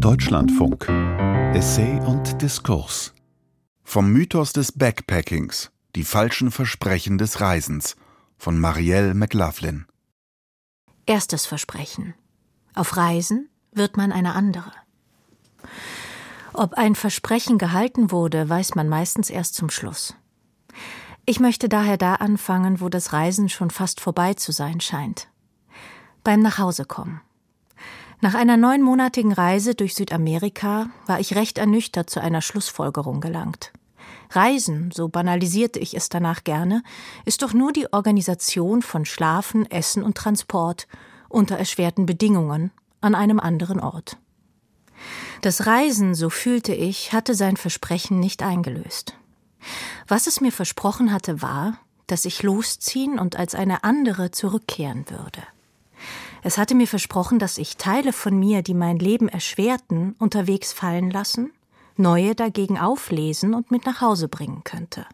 Deutschlandfunk. Essay und Diskurs. Vom Mythos des Backpackings, die falschen Versprechen des Reisens von Marielle McLaughlin. Erstes Versprechen. Auf Reisen wird man eine andere. Ob ein Versprechen gehalten wurde, weiß man meistens erst zum Schluss. Ich möchte daher da anfangen, wo das Reisen schon fast vorbei zu sein scheint. Beim Nachhausekommen. Nach einer neunmonatigen Reise durch Südamerika war ich recht ernüchtert zu einer Schlussfolgerung gelangt. Reisen, so banalisierte ich es danach gerne, ist doch nur die Organisation von Schlafen, Essen und Transport unter erschwerten Bedingungen an einem anderen Ort. Das Reisen, so fühlte ich, hatte sein Versprechen nicht eingelöst. Was es mir versprochen hatte, war, dass ich losziehen und als eine andere zurückkehren würde. Es hatte mir versprochen, dass ich Teile von mir, die mein Leben erschwerten, unterwegs fallen lassen, neue dagegen auflesen und mit nach Hause bringen könnte.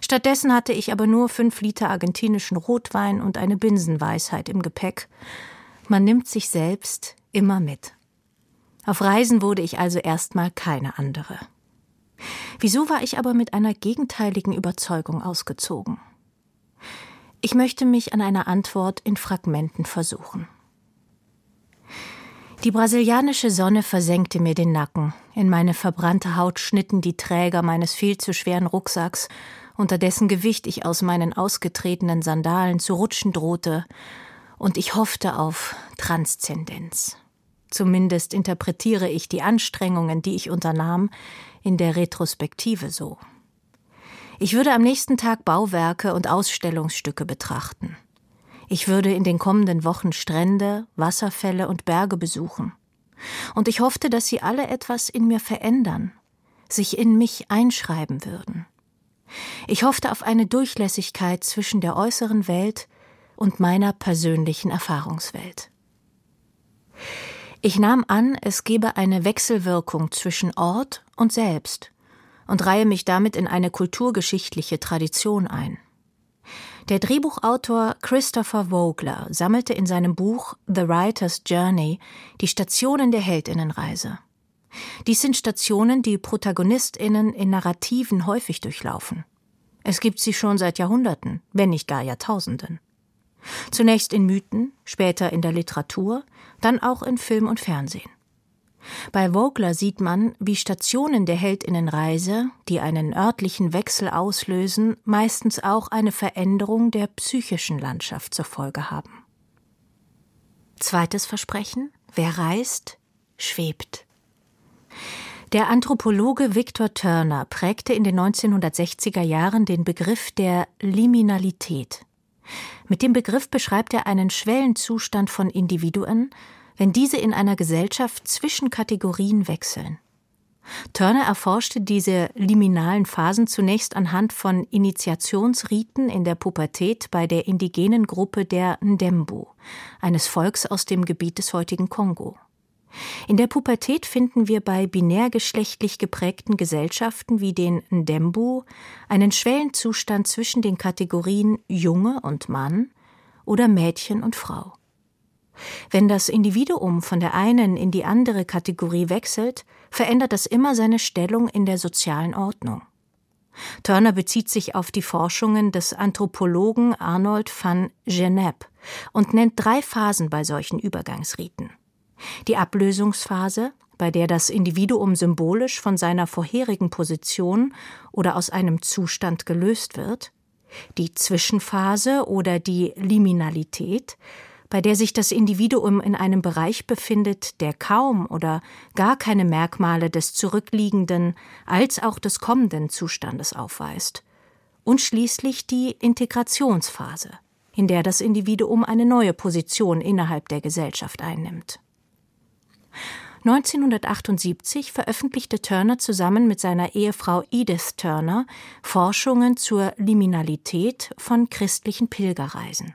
Stattdessen hatte ich aber nur fünf Liter argentinischen Rotwein und eine Binsenweisheit im Gepäck. Man nimmt sich selbst immer mit. Auf Reisen wurde ich also erstmal keine andere. Wieso war ich aber mit einer gegenteiligen Überzeugung ausgezogen? Ich möchte mich an einer Antwort in Fragmenten versuchen. Die brasilianische Sonne versenkte mir den Nacken. In meine verbrannte Haut schnitten die Träger meines viel zu schweren Rucksacks, unter dessen Gewicht ich aus meinen ausgetretenen Sandalen zu rutschen drohte, und ich hoffte auf Transzendenz. Zumindest interpretiere ich die Anstrengungen, die ich unternahm, in der Retrospektive so. Ich würde am nächsten Tag Bauwerke und Ausstellungsstücke betrachten. Ich würde in den kommenden Wochen Strände, Wasserfälle und Berge besuchen. Und ich hoffte, dass sie alle etwas in mir verändern, sich in mich einschreiben würden. Ich hoffte auf eine Durchlässigkeit zwischen der äußeren Welt und meiner persönlichen Erfahrungswelt. Ich nahm an, es gebe eine Wechselwirkung zwischen Ort und Selbst und reihe mich damit in eine kulturgeschichtliche Tradition ein. Der Drehbuchautor Christopher Vogler sammelte in seinem Buch The Writer's Journey die Stationen der Heldinnenreise. Dies sind Stationen, die Protagonistinnen in Narrativen häufig durchlaufen. Es gibt sie schon seit Jahrhunderten, wenn nicht gar Jahrtausenden. Zunächst in Mythen, später in der Literatur, dann auch in Film und Fernsehen. Bei Vogler sieht man, wie Stationen der Heldinnenreise, die einen örtlichen Wechsel auslösen, meistens auch eine Veränderung der psychischen Landschaft zur Folge haben. Zweites Versprechen: Wer reist, schwebt. Der Anthropologe Victor Turner prägte in den 1960er Jahren den Begriff der Liminalität. Mit dem Begriff beschreibt er einen Schwellenzustand von Individuen, wenn diese in einer Gesellschaft zwischen Kategorien wechseln. Turner erforschte diese liminalen Phasen zunächst anhand von Initiationsriten in der Pubertät bei der indigenen Gruppe der Ndembu, eines Volks aus dem Gebiet des heutigen Kongo. In der Pubertät finden wir bei binärgeschlechtlich geprägten Gesellschaften wie den Ndembu einen Schwellenzustand zwischen den Kategorien Junge und Mann oder Mädchen und Frau. Wenn das Individuum von der einen in die andere Kategorie wechselt, verändert das immer seine Stellung in der sozialen Ordnung. Turner bezieht sich auf die Forschungen des Anthropologen Arnold van Genep und nennt drei Phasen bei solchen Übergangsriten. Die Ablösungsphase, bei der das Individuum symbolisch von seiner vorherigen Position oder aus einem Zustand gelöst wird, die Zwischenphase oder die Liminalität, bei der sich das Individuum in einem Bereich befindet, der kaum oder gar keine Merkmale des zurückliegenden als auch des kommenden Zustandes aufweist, und schließlich die Integrationsphase, in der das Individuum eine neue Position innerhalb der Gesellschaft einnimmt. 1978 veröffentlichte Turner zusammen mit seiner Ehefrau Edith Turner Forschungen zur Liminalität von christlichen Pilgerreisen.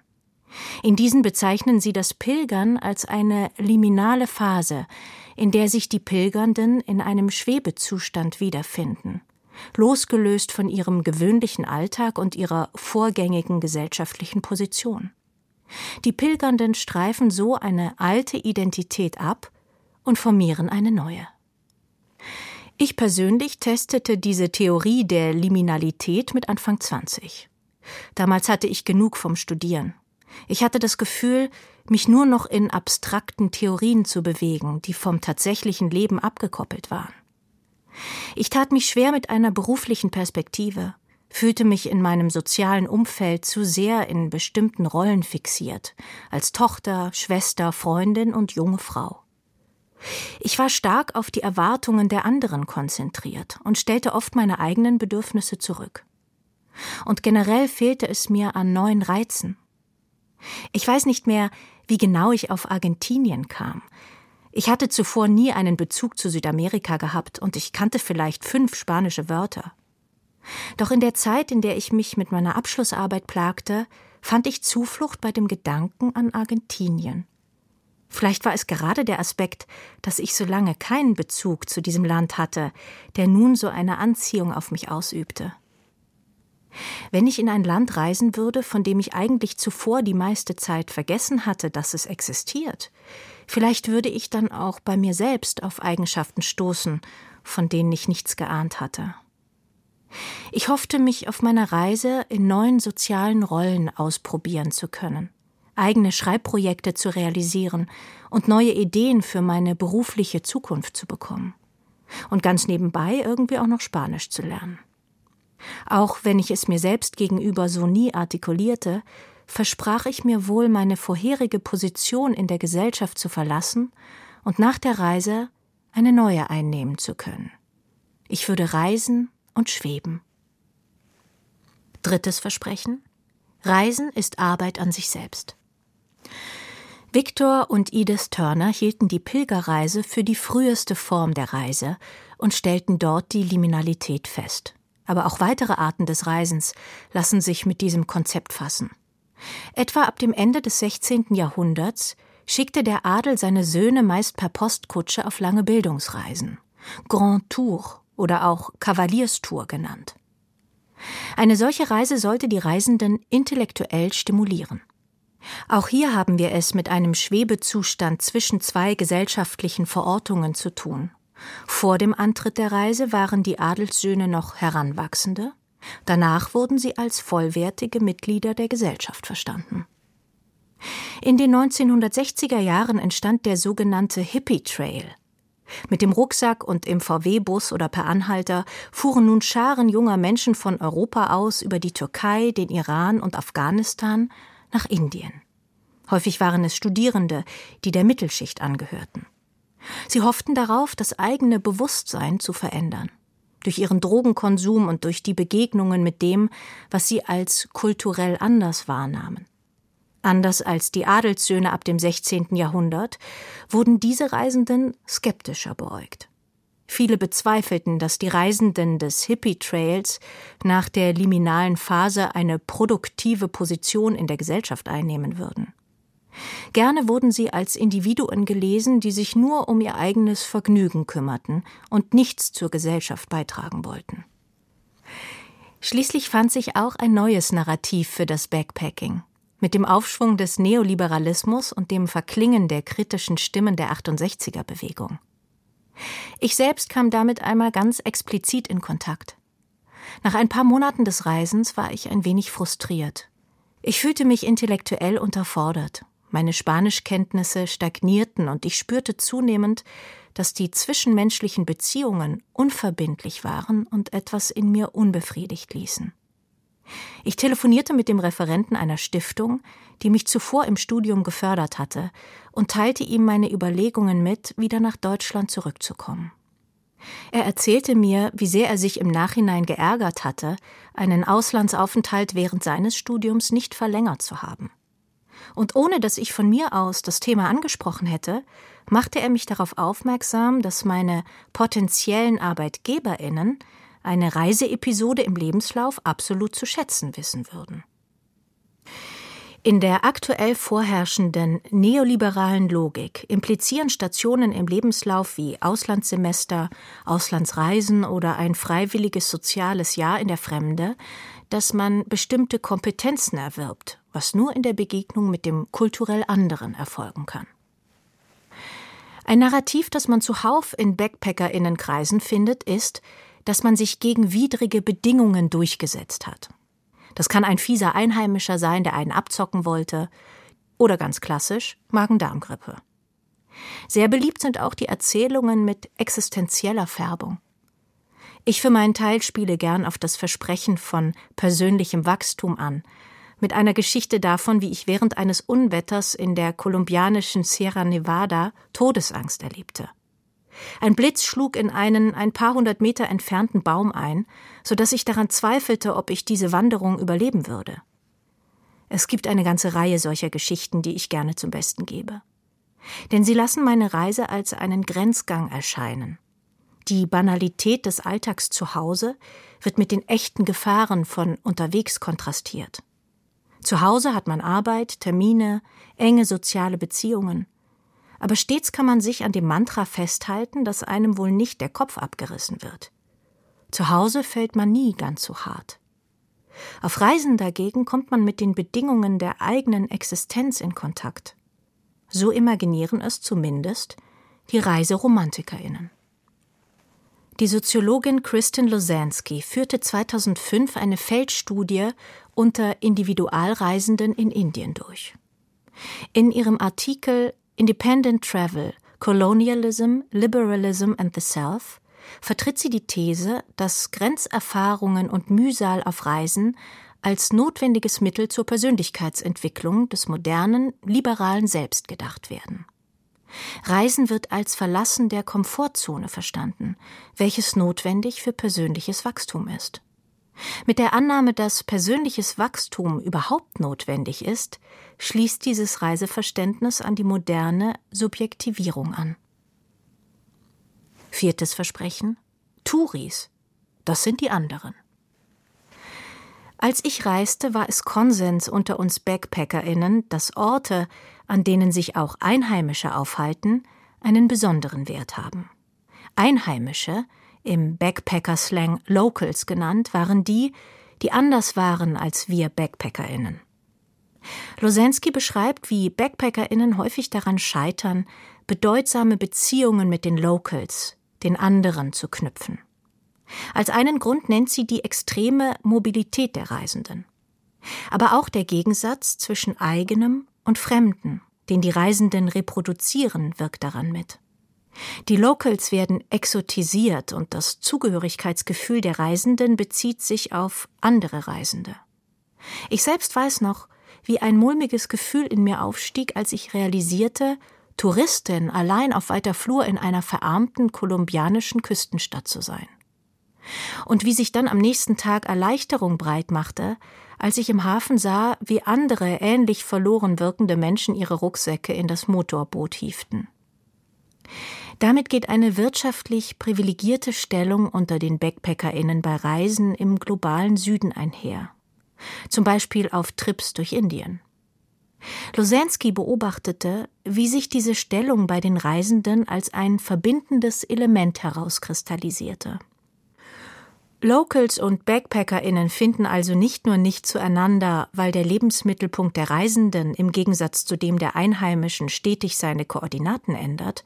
In diesen bezeichnen sie das Pilgern als eine liminale Phase, in der sich die Pilgernden in einem Schwebezustand wiederfinden, losgelöst von ihrem gewöhnlichen Alltag und ihrer vorgängigen gesellschaftlichen Position. Die Pilgernden streifen so eine alte Identität ab und formieren eine neue. Ich persönlich testete diese Theorie der Liminalität mit Anfang 20. Damals hatte ich genug vom Studieren. Ich hatte das Gefühl, mich nur noch in abstrakten Theorien zu bewegen, die vom tatsächlichen Leben abgekoppelt waren. Ich tat mich schwer mit einer beruflichen Perspektive, fühlte mich in meinem sozialen Umfeld zu sehr in bestimmten Rollen fixiert, als Tochter, Schwester, Freundin und junge Frau. Ich war stark auf die Erwartungen der anderen konzentriert und stellte oft meine eigenen Bedürfnisse zurück. Und generell fehlte es mir an neuen Reizen. Ich weiß nicht mehr, wie genau ich auf Argentinien kam. Ich hatte zuvor nie einen Bezug zu Südamerika gehabt und ich kannte vielleicht fünf spanische Wörter. Doch in der Zeit, in der ich mich mit meiner Abschlussarbeit plagte, fand ich Zuflucht bei dem Gedanken an Argentinien. Vielleicht war es gerade der Aspekt, dass ich so lange keinen Bezug zu diesem Land hatte, der nun so eine Anziehung auf mich ausübte. Wenn ich in ein Land reisen würde, von dem ich eigentlich zuvor die meiste Zeit vergessen hatte, dass es existiert, vielleicht würde ich dann auch bei mir selbst auf Eigenschaften stoßen, von denen ich nichts geahnt hatte. Ich hoffte, mich auf meiner Reise in neuen sozialen Rollen ausprobieren zu können, eigene Schreibprojekte zu realisieren und neue Ideen für meine berufliche Zukunft zu bekommen. Und ganz nebenbei irgendwie auch noch Spanisch zu lernen. Auch wenn ich es mir selbst gegenüber so nie artikulierte, versprach ich mir wohl, meine vorherige Position in der Gesellschaft zu verlassen und nach der Reise eine neue einnehmen zu können. Ich würde reisen und schweben. Drittes Versprechen Reisen ist Arbeit an sich selbst. Victor und Edith Turner hielten die Pilgerreise für die früheste Form der Reise und stellten dort die Liminalität fest aber auch weitere Arten des Reisens lassen sich mit diesem Konzept fassen. Etwa ab dem Ende des 16. Jahrhunderts schickte der Adel seine Söhne meist per Postkutsche auf lange Bildungsreisen, Grand Tour oder auch Kavalierstour genannt. Eine solche Reise sollte die Reisenden intellektuell stimulieren. Auch hier haben wir es mit einem Schwebezustand zwischen zwei gesellschaftlichen Verortungen zu tun. Vor dem Antritt der Reise waren die Adelssöhne noch Heranwachsende, danach wurden sie als vollwertige Mitglieder der Gesellschaft verstanden. In den 1960er Jahren entstand der sogenannte Hippie Trail. Mit dem Rucksack und im VW-Bus oder per Anhalter fuhren nun Scharen junger Menschen von Europa aus über die Türkei, den Iran und Afghanistan nach Indien. Häufig waren es Studierende, die der Mittelschicht angehörten. Sie hofften darauf, das eigene Bewusstsein zu verändern. Durch ihren Drogenkonsum und durch die Begegnungen mit dem, was sie als kulturell anders wahrnahmen. Anders als die Adelssöhne ab dem 16. Jahrhundert wurden diese Reisenden skeptischer beäugt. Viele bezweifelten, dass die Reisenden des Hippie Trails nach der liminalen Phase eine produktive Position in der Gesellschaft einnehmen würden. Gerne wurden sie als Individuen gelesen, die sich nur um ihr eigenes Vergnügen kümmerten und nichts zur Gesellschaft beitragen wollten. Schließlich fand sich auch ein neues Narrativ für das Backpacking. Mit dem Aufschwung des Neoliberalismus und dem Verklingen der kritischen Stimmen der 68er Bewegung. Ich selbst kam damit einmal ganz explizit in Kontakt. Nach ein paar Monaten des Reisens war ich ein wenig frustriert. Ich fühlte mich intellektuell unterfordert meine Spanischkenntnisse stagnierten und ich spürte zunehmend, dass die zwischenmenschlichen Beziehungen unverbindlich waren und etwas in mir unbefriedigt ließen. Ich telefonierte mit dem Referenten einer Stiftung, die mich zuvor im Studium gefördert hatte, und teilte ihm meine Überlegungen mit, wieder nach Deutschland zurückzukommen. Er erzählte mir, wie sehr er sich im Nachhinein geärgert hatte, einen Auslandsaufenthalt während seines Studiums nicht verlängert zu haben. Und ohne dass ich von mir aus das Thema angesprochen hätte, machte er mich darauf aufmerksam, dass meine potenziellen Arbeitgeberinnen eine Reiseepisode im Lebenslauf absolut zu schätzen wissen würden. In der aktuell vorherrschenden neoliberalen Logik implizieren Stationen im Lebenslauf wie Auslandssemester, Auslandsreisen oder ein freiwilliges soziales Jahr in der Fremde, dass man bestimmte Kompetenzen erwirbt, was nur in der Begegnung mit dem kulturell anderen erfolgen kann. Ein Narrativ, das man zuhauf in Backpackerinnenkreisen findet, ist, dass man sich gegen widrige Bedingungen durchgesetzt hat. Das kann ein fieser Einheimischer sein, der einen abzocken wollte, oder ganz klassisch Magen-Darm-Grippe. Sehr beliebt sind auch die Erzählungen mit existenzieller Färbung. Ich für meinen Teil spiele gern auf das Versprechen von persönlichem Wachstum an, mit einer Geschichte davon, wie ich während eines Unwetters in der kolumbianischen Sierra Nevada Todesangst erlebte. Ein Blitz schlug in einen ein paar hundert Meter entfernten Baum ein, so dass ich daran zweifelte, ob ich diese Wanderung überleben würde. Es gibt eine ganze Reihe solcher Geschichten, die ich gerne zum Besten gebe. Denn sie lassen meine Reise als einen Grenzgang erscheinen. Die Banalität des Alltags zu Hause wird mit den echten Gefahren von unterwegs kontrastiert. Zu Hause hat man Arbeit, Termine, enge soziale Beziehungen. Aber stets kann man sich an dem Mantra festhalten, dass einem wohl nicht der Kopf abgerissen wird. Zu Hause fällt man nie ganz so hart. Auf Reisen dagegen kommt man mit den Bedingungen der eigenen Existenz in Kontakt. So imaginieren es zumindest die Reiseromantikerinnen. Die Soziologin Kristin Losansky führte 2005 eine Feldstudie unter Individualreisenden in Indien durch. In ihrem Artikel Independent Travel Colonialism, Liberalism and the Self vertritt sie die These, dass Grenzerfahrungen und Mühsal auf Reisen als notwendiges Mittel zur Persönlichkeitsentwicklung des modernen, liberalen Selbst gedacht werden. Reisen wird als Verlassen der Komfortzone verstanden, welches notwendig für persönliches Wachstum ist. Mit der Annahme, dass persönliches Wachstum überhaupt notwendig ist, schließt dieses Reiseverständnis an die moderne Subjektivierung an. Viertes Versprechen Touris. Das sind die anderen. Als ich reiste, war es Konsens unter uns Backpackerinnen, dass Orte, an denen sich auch Einheimische aufhalten, einen besonderen Wert haben. Einheimische, im Backpacker-Slang Locals genannt, waren die, die anders waren als wir Backpackerinnen. Losensky beschreibt, wie Backpackerinnen häufig daran scheitern, bedeutsame Beziehungen mit den Locals, den anderen, zu knüpfen. Als einen Grund nennt sie die extreme Mobilität der Reisenden. Aber auch der Gegensatz zwischen eigenem und Fremden, den die Reisenden reproduzieren, wirkt daran mit. Die Locals werden exotisiert und das Zugehörigkeitsgefühl der Reisenden bezieht sich auf andere Reisende. Ich selbst weiß noch, wie ein mulmiges Gefühl in mir aufstieg, als ich realisierte, Touristin allein auf weiter Flur in einer verarmten kolumbianischen Küstenstadt zu sein und wie sich dann am nächsten Tag Erleichterung breit machte, als ich im Hafen sah, wie andere ähnlich verloren wirkende Menschen ihre Rucksäcke in das Motorboot hieften. Damit geht eine wirtschaftlich privilegierte Stellung unter den Backpackerinnen bei Reisen im globalen Süden einher. Zum Beispiel auf Trips durch Indien. Losansky beobachtete, wie sich diese Stellung bei den Reisenden als ein verbindendes Element herauskristallisierte. Locals und BackpackerInnen finden also nicht nur nicht zueinander, weil der Lebensmittelpunkt der Reisenden im Gegensatz zu dem der Einheimischen stetig seine Koordinaten ändert,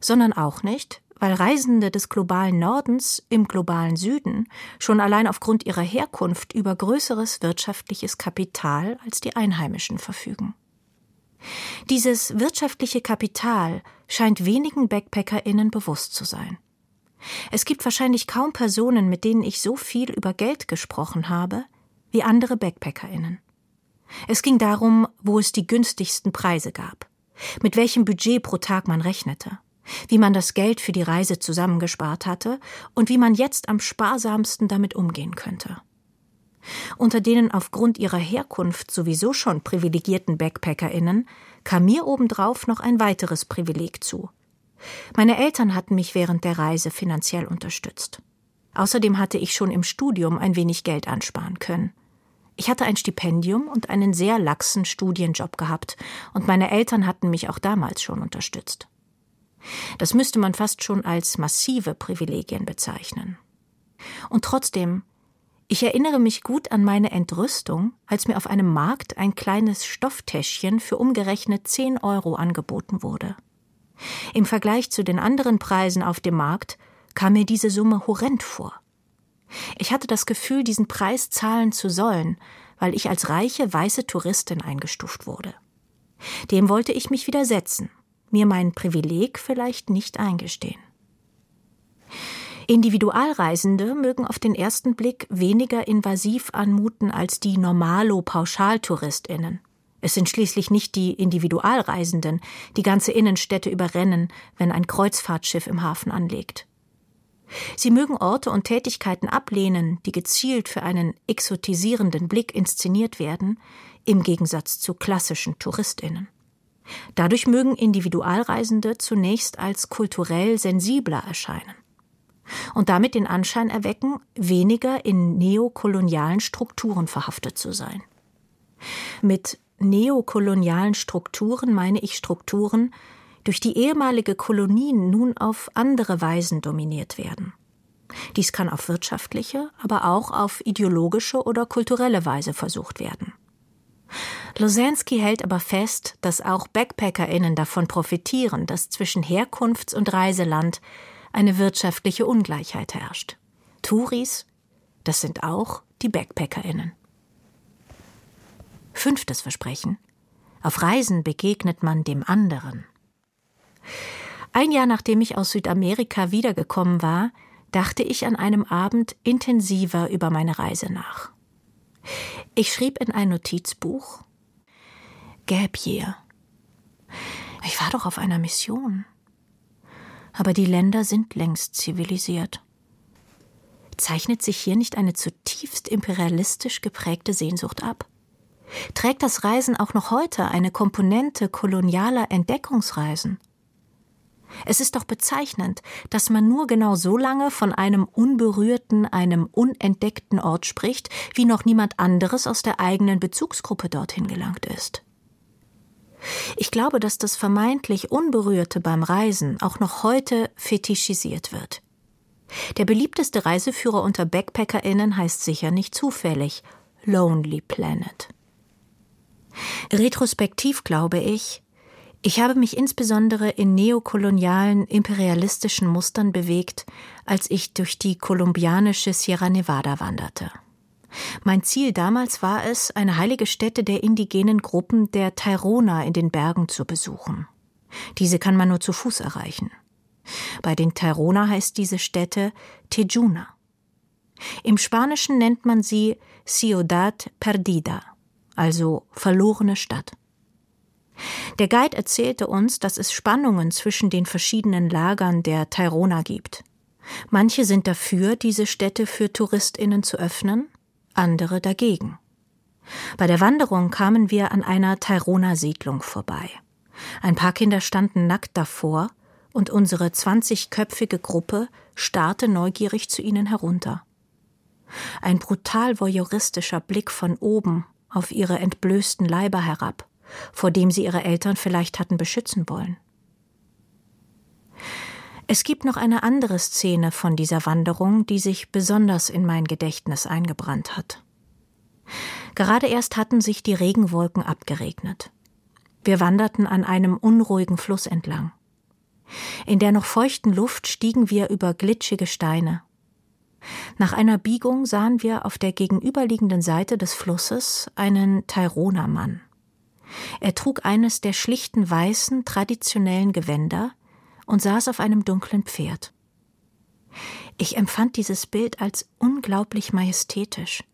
sondern auch nicht, weil Reisende des globalen Nordens im globalen Süden schon allein aufgrund ihrer Herkunft über größeres wirtschaftliches Kapital als die Einheimischen verfügen. Dieses wirtschaftliche Kapital scheint wenigen BackpackerInnen bewusst zu sein. Es gibt wahrscheinlich kaum Personen, mit denen ich so viel über Geld gesprochen habe, wie andere Backpackerinnen. Es ging darum, wo es die günstigsten Preise gab, mit welchem Budget pro Tag man rechnete, wie man das Geld für die Reise zusammengespart hatte und wie man jetzt am sparsamsten damit umgehen könnte. Unter denen aufgrund ihrer Herkunft sowieso schon privilegierten Backpackerinnen kam mir obendrauf noch ein weiteres Privileg zu, meine Eltern hatten mich während der Reise finanziell unterstützt. Außerdem hatte ich schon im Studium ein wenig Geld ansparen können. Ich hatte ein Stipendium und einen sehr laxen Studienjob gehabt, und meine Eltern hatten mich auch damals schon unterstützt. Das müsste man fast schon als massive Privilegien bezeichnen. Und trotzdem, ich erinnere mich gut an meine Entrüstung, als mir auf einem Markt ein kleines Stofftäschchen für umgerechnet zehn Euro angeboten wurde. Im Vergleich zu den anderen Preisen auf dem Markt kam mir diese Summe horrend vor. Ich hatte das Gefühl, diesen Preis zahlen zu sollen, weil ich als reiche weiße Touristin eingestuft wurde. Dem wollte ich mich widersetzen, mir mein Privileg vielleicht nicht eingestehen. Individualreisende mögen auf den ersten Blick weniger invasiv anmuten als die Normalo-Pauschaltouristinnen. Es sind schließlich nicht die Individualreisenden, die ganze Innenstädte überrennen, wenn ein Kreuzfahrtschiff im Hafen anlegt. Sie mögen Orte und Tätigkeiten ablehnen, die gezielt für einen exotisierenden Blick inszeniert werden, im Gegensatz zu klassischen Touristinnen. Dadurch mögen Individualreisende zunächst als kulturell sensibler erscheinen und damit den Anschein erwecken, weniger in neokolonialen Strukturen verhaftet zu sein. Mit neokolonialen Strukturen meine ich Strukturen, durch die ehemalige Kolonien nun auf andere Weisen dominiert werden. Dies kann auf wirtschaftliche, aber auch auf ideologische oder kulturelle Weise versucht werden. Losansky hält aber fest, dass auch BackpackerInnen davon profitieren, dass zwischen Herkunfts- und Reiseland eine wirtschaftliche Ungleichheit herrscht. Touris, das sind auch die BackpackerInnen. Fünftes Versprechen. Auf Reisen begegnet man dem anderen. Ein Jahr nachdem ich aus Südamerika wiedergekommen war, dachte ich an einem Abend intensiver über meine Reise nach. Ich schrieb in ein Notizbuch Gap Year. Ich war doch auf einer Mission. Aber die Länder sind längst zivilisiert. Zeichnet sich hier nicht eine zutiefst imperialistisch geprägte Sehnsucht ab? Trägt das Reisen auch noch heute eine Komponente kolonialer Entdeckungsreisen? Es ist doch bezeichnend, dass man nur genau so lange von einem unberührten, einem unentdeckten Ort spricht, wie noch niemand anderes aus der eigenen Bezugsgruppe dorthin gelangt ist. Ich glaube, dass das vermeintlich Unberührte beim Reisen auch noch heute fetischisiert wird. Der beliebteste Reiseführer unter BackpackerInnen heißt sicher nicht zufällig Lonely Planet. Retrospektiv glaube ich, ich habe mich insbesondere in neokolonialen, imperialistischen Mustern bewegt, als ich durch die kolumbianische Sierra Nevada wanderte. Mein Ziel damals war es, eine heilige Stätte der indigenen Gruppen der Tairona in den Bergen zu besuchen. Diese kann man nur zu Fuß erreichen. Bei den Tairona heißt diese Stätte Tejuna. Im Spanischen nennt man sie Ciudad Perdida, also verlorene Stadt. Der Guide erzählte uns, dass es Spannungen zwischen den verschiedenen Lagern der Tairona gibt. Manche sind dafür, diese Städte für Touristinnen zu öffnen, andere dagegen. Bei der Wanderung kamen wir an einer Tairona-Siedlung vorbei. Ein paar Kinder standen nackt davor und unsere zwanzigköpfige Gruppe starrte neugierig zu ihnen herunter. Ein brutal voyeuristischer Blick von oben auf ihre entblößten Leiber herab vor dem sie ihre Eltern vielleicht hatten beschützen wollen. Es gibt noch eine andere Szene von dieser Wanderung, die sich besonders in mein Gedächtnis eingebrannt hat. Gerade erst hatten sich die Regenwolken abgeregnet. Wir wanderten an einem unruhigen Fluss entlang. In der noch feuchten Luft stiegen wir über glitschige Steine. Nach einer Biegung sahen wir auf der gegenüberliegenden Seite des Flusses einen Taironer Mann. Er trug eines der schlichten weißen, traditionellen Gewänder und saß auf einem dunklen Pferd. Ich empfand dieses Bild als unglaublich majestätisch.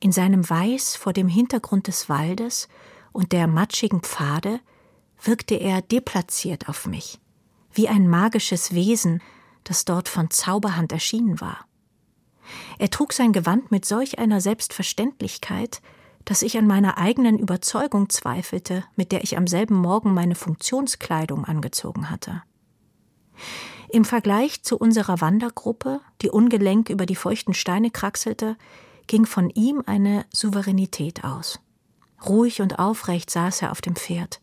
In seinem Weiß vor dem Hintergrund des Waldes und der matschigen Pfade wirkte er deplatziert auf mich, wie ein magisches Wesen, das dort von Zauberhand erschienen war. Er trug sein Gewand mit solch einer Selbstverständlichkeit, dass ich an meiner eigenen Überzeugung zweifelte, mit der ich am selben Morgen meine Funktionskleidung angezogen hatte. Im Vergleich zu unserer Wandergruppe, die ungelenk über die feuchten Steine kraxelte, ging von ihm eine Souveränität aus. Ruhig und aufrecht saß er auf dem Pferd.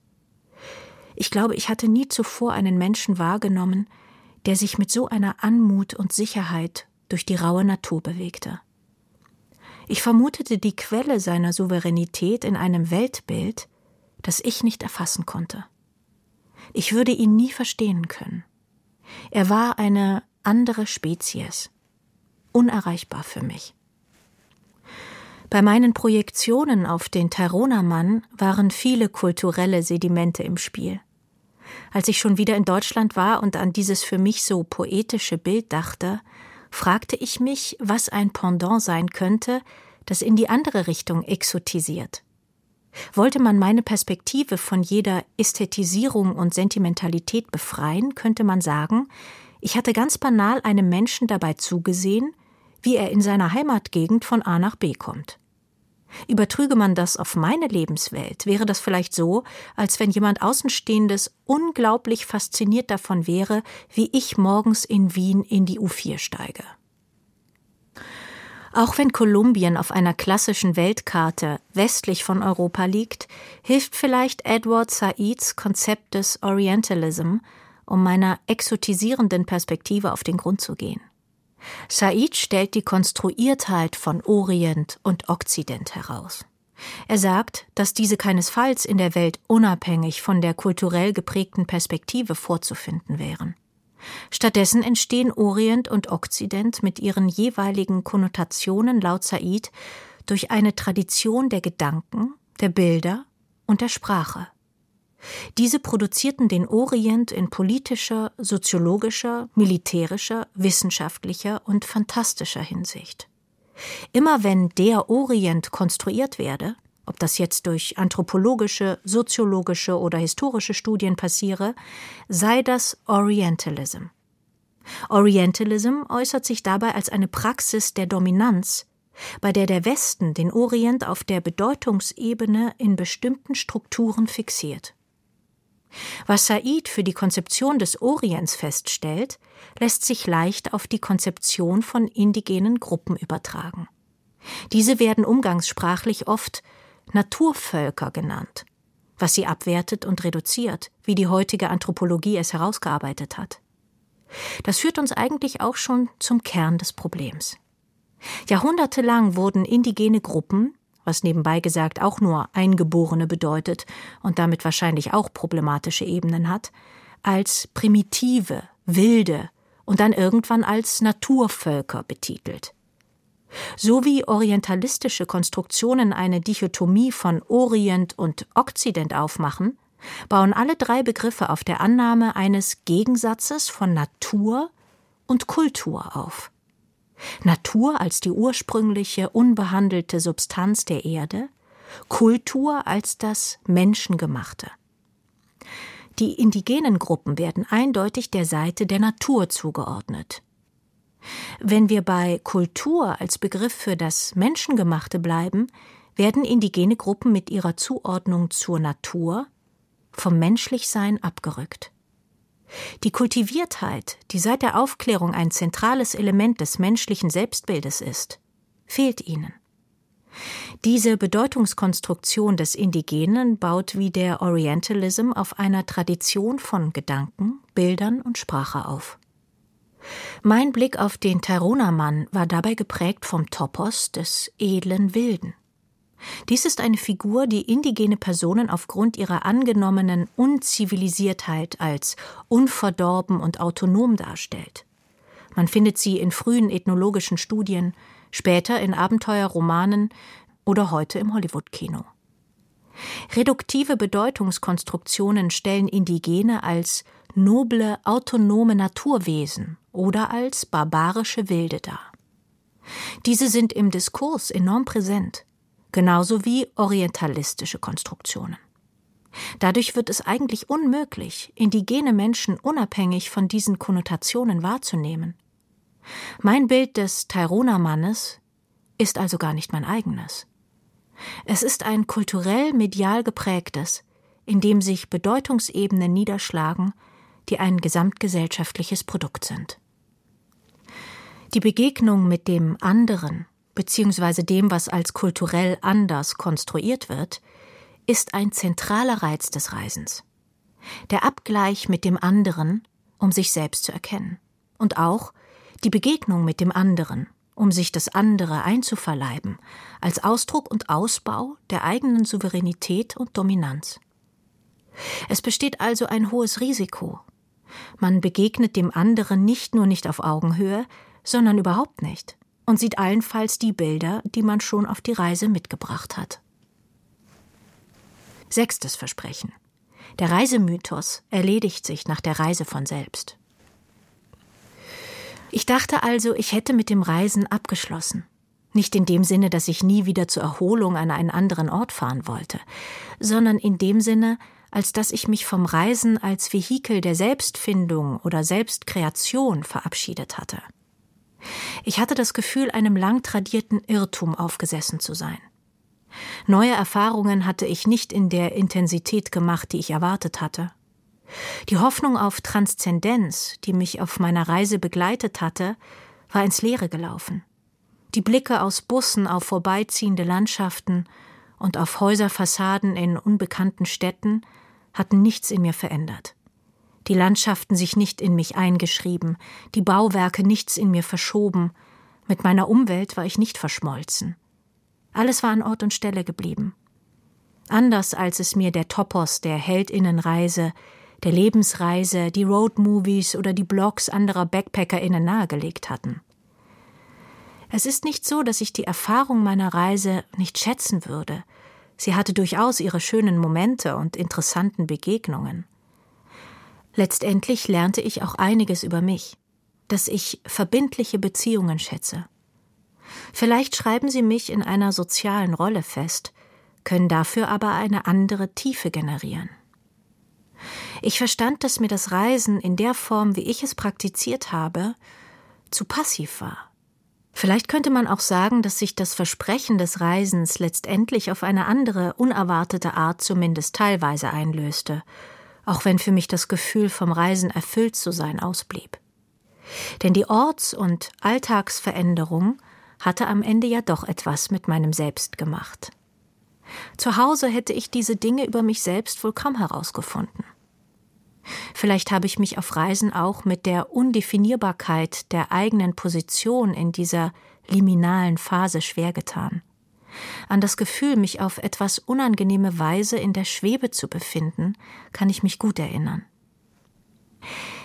Ich glaube, ich hatte nie zuvor einen Menschen wahrgenommen, der sich mit so einer Anmut und Sicherheit durch die raue Natur bewegte. Ich vermutete die Quelle seiner Souveränität in einem Weltbild, das ich nicht erfassen konnte. Ich würde ihn nie verstehen können. Er war eine andere Spezies, unerreichbar für mich. Bei meinen Projektionen auf den Taronermann waren viele kulturelle Sedimente im Spiel. Als ich schon wieder in Deutschland war und an dieses für mich so poetische Bild dachte, fragte ich mich, was ein Pendant sein könnte, das in die andere Richtung exotisiert. Wollte man meine Perspektive von jeder Ästhetisierung und Sentimentalität befreien, könnte man sagen, ich hatte ganz banal einem Menschen dabei zugesehen, wie er in seiner Heimatgegend von A nach B kommt. Übertrüge man das auf meine Lebenswelt, wäre das vielleicht so, als wenn jemand Außenstehendes unglaublich fasziniert davon wäre, wie ich morgens in Wien in die U4 steige. Auch wenn Kolumbien auf einer klassischen Weltkarte westlich von Europa liegt, hilft vielleicht Edward Saids Konzept des Orientalism, um meiner exotisierenden Perspektive auf den Grund zu gehen. Said stellt die Konstruiertheit von Orient und Okzident heraus. Er sagt, dass diese keinesfalls in der Welt unabhängig von der kulturell geprägten Perspektive vorzufinden wären. Stattdessen entstehen Orient und Okzident mit ihren jeweiligen Konnotationen laut Said durch eine Tradition der Gedanken, der Bilder und der Sprache. Diese produzierten den Orient in politischer, soziologischer, militärischer, wissenschaftlicher und fantastischer Hinsicht. Immer wenn der Orient konstruiert werde, ob das jetzt durch anthropologische, soziologische oder historische Studien passiere, sei das Orientalism. Orientalism äußert sich dabei als eine Praxis der Dominanz, bei der der Westen den Orient auf der Bedeutungsebene in bestimmten Strukturen fixiert. Was Said für die Konzeption des Orients feststellt, lässt sich leicht auf die Konzeption von indigenen Gruppen übertragen. Diese werden umgangssprachlich oft Naturvölker genannt, was sie abwertet und reduziert, wie die heutige Anthropologie es herausgearbeitet hat. Das führt uns eigentlich auch schon zum Kern des Problems. Jahrhundertelang wurden indigene Gruppen, was nebenbei gesagt auch nur Eingeborene bedeutet und damit wahrscheinlich auch problematische Ebenen hat, als primitive, wilde und dann irgendwann als Naturvölker betitelt. So wie orientalistische Konstruktionen eine Dichotomie von Orient und Okzident aufmachen, bauen alle drei Begriffe auf der Annahme eines Gegensatzes von Natur und Kultur auf. Natur als die ursprüngliche, unbehandelte Substanz der Erde, Kultur als das Menschengemachte. Die indigenen Gruppen werden eindeutig der Seite der Natur zugeordnet. Wenn wir bei Kultur als Begriff für das Menschengemachte bleiben, werden indigene Gruppen mit ihrer Zuordnung zur Natur vom Menschlichsein abgerückt. Die Kultiviertheit, die seit der Aufklärung ein zentrales Element des menschlichen Selbstbildes ist, fehlt ihnen. Diese Bedeutungskonstruktion des Indigenen baut wie der Orientalism auf einer Tradition von Gedanken, Bildern und Sprache auf. Mein Blick auf den Taronermann war dabei geprägt vom Topos des edlen Wilden. Dies ist eine Figur, die indigene Personen aufgrund ihrer angenommenen Unzivilisiertheit als unverdorben und autonom darstellt. Man findet sie in frühen ethnologischen Studien, später in Abenteuerromanen oder heute im Hollywood-Kino. Reduktive Bedeutungskonstruktionen stellen Indigene als noble, autonome Naturwesen oder als barbarische Wilde dar. Diese sind im Diskurs enorm präsent genauso wie orientalistische Konstruktionen. Dadurch wird es eigentlich unmöglich, indigene Menschen unabhängig von diesen Konnotationen wahrzunehmen. Mein Bild des Taironer-Mannes ist also gar nicht mein eigenes. Es ist ein kulturell medial geprägtes, in dem sich Bedeutungsebenen niederschlagen, die ein gesamtgesellschaftliches Produkt sind. Die Begegnung mit dem anderen, beziehungsweise dem, was als kulturell anders konstruiert wird, ist ein zentraler Reiz des Reisens. Der Abgleich mit dem anderen, um sich selbst zu erkennen. Und auch die Begegnung mit dem anderen, um sich das andere einzuverleiben, als Ausdruck und Ausbau der eigenen Souveränität und Dominanz. Es besteht also ein hohes Risiko. Man begegnet dem anderen nicht nur nicht auf Augenhöhe, sondern überhaupt nicht und sieht allenfalls die Bilder, die man schon auf die Reise mitgebracht hat. Sechstes Versprechen. Der Reisemythos erledigt sich nach der Reise von selbst. Ich dachte also, ich hätte mit dem Reisen abgeschlossen. Nicht in dem Sinne, dass ich nie wieder zur Erholung an einen anderen Ort fahren wollte, sondern in dem Sinne, als dass ich mich vom Reisen als Vehikel der Selbstfindung oder Selbstkreation verabschiedet hatte. Ich hatte das Gefühl, einem lang tradierten Irrtum aufgesessen zu sein. Neue Erfahrungen hatte ich nicht in der Intensität gemacht, die ich erwartet hatte. Die Hoffnung auf Transzendenz, die mich auf meiner Reise begleitet hatte, war ins Leere gelaufen. Die Blicke aus Bussen auf vorbeiziehende Landschaften und auf Häuserfassaden in unbekannten Städten hatten nichts in mir verändert. Die Landschaften sich nicht in mich eingeschrieben, die Bauwerke nichts in mir verschoben, mit meiner Umwelt war ich nicht verschmolzen. Alles war an Ort und Stelle geblieben. Anders als es mir der Topos der Heldinnenreise, der Lebensreise, die Roadmovies oder die Blogs anderer BackpackerInnen nahegelegt hatten. Es ist nicht so, dass ich die Erfahrung meiner Reise nicht schätzen würde. Sie hatte durchaus ihre schönen Momente und interessanten Begegnungen. Letztendlich lernte ich auch einiges über mich, dass ich verbindliche Beziehungen schätze. Vielleicht schreiben sie mich in einer sozialen Rolle fest, können dafür aber eine andere Tiefe generieren. Ich verstand, dass mir das Reisen in der Form, wie ich es praktiziert habe, zu passiv war. Vielleicht könnte man auch sagen, dass sich das Versprechen des Reisens letztendlich auf eine andere, unerwartete Art zumindest teilweise einlöste, auch wenn für mich das Gefühl vom Reisen erfüllt zu sein ausblieb. Denn die Orts- und Alltagsveränderung hatte am Ende ja doch etwas mit meinem Selbst gemacht. Zu Hause hätte ich diese Dinge über mich selbst wohl kaum herausgefunden. Vielleicht habe ich mich auf Reisen auch mit der Undefinierbarkeit der eigenen Position in dieser liminalen Phase schwer getan. An das Gefühl, mich auf etwas unangenehme Weise in der Schwebe zu befinden, kann ich mich gut erinnern.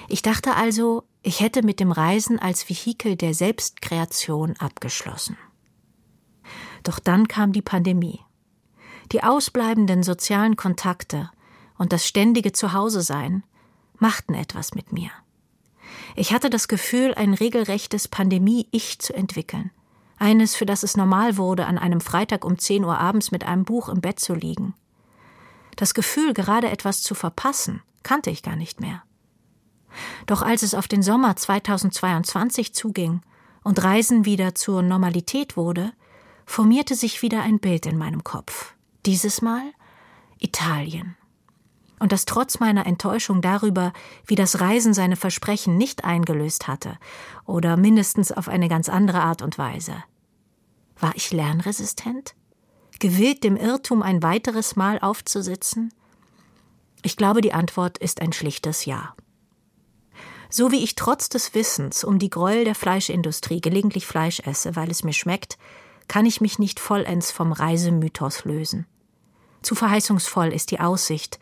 Ich dachte also, ich hätte mit dem Reisen als Vehikel der Selbstkreation abgeschlossen. Doch dann kam die Pandemie. Die ausbleibenden sozialen Kontakte und das ständige Zuhause-Sein machten etwas mit mir. Ich hatte das Gefühl, ein regelrechtes Pandemie-Ich zu entwickeln. Eines, für das es normal wurde, an einem Freitag um 10 Uhr abends mit einem Buch im Bett zu liegen. Das Gefühl, gerade etwas zu verpassen, kannte ich gar nicht mehr. Doch als es auf den Sommer 2022 zuging und Reisen wieder zur Normalität wurde, formierte sich wieder ein Bild in meinem Kopf. Dieses Mal Italien und das trotz meiner Enttäuschung darüber, wie das Reisen seine Versprechen nicht eingelöst hatte, oder mindestens auf eine ganz andere Art und Weise. War ich lernresistent? Gewillt, dem Irrtum ein weiteres Mal aufzusitzen? Ich glaube, die Antwort ist ein schlichtes Ja. So wie ich trotz des Wissens um die Gräuel der Fleischindustrie gelegentlich Fleisch esse, weil es mir schmeckt, kann ich mich nicht vollends vom Reisemythos lösen. Zu verheißungsvoll ist die Aussicht,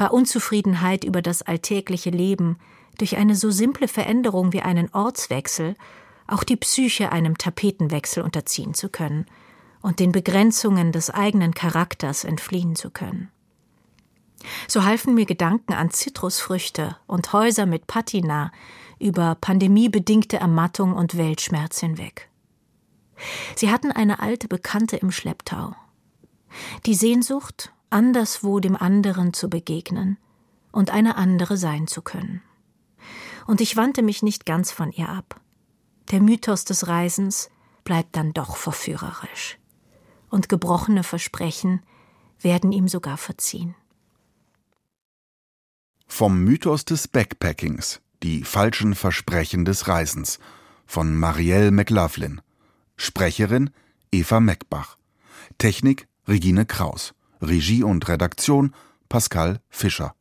bei Unzufriedenheit über das alltägliche Leben, durch eine so simple Veränderung wie einen Ortswechsel, auch die Psyche einem Tapetenwechsel unterziehen zu können und den Begrenzungen des eigenen Charakters entfliehen zu können. So halfen mir Gedanken an Zitrusfrüchte und Häuser mit Patina über pandemiebedingte Ermattung und Weltschmerz hinweg. Sie hatten eine alte Bekannte im Schlepptau. Die Sehnsucht anderswo dem anderen zu begegnen und eine andere sein zu können. Und ich wandte mich nicht ganz von ihr ab. Der Mythos des Reisens bleibt dann doch verführerisch. Und gebrochene Versprechen werden ihm sogar verziehen. Vom Mythos des Backpackings, die falschen Versprechen des Reisens, von Marielle McLaughlin. Sprecherin Eva Meckbach. Technik Regine Kraus. Regie und Redaktion Pascal Fischer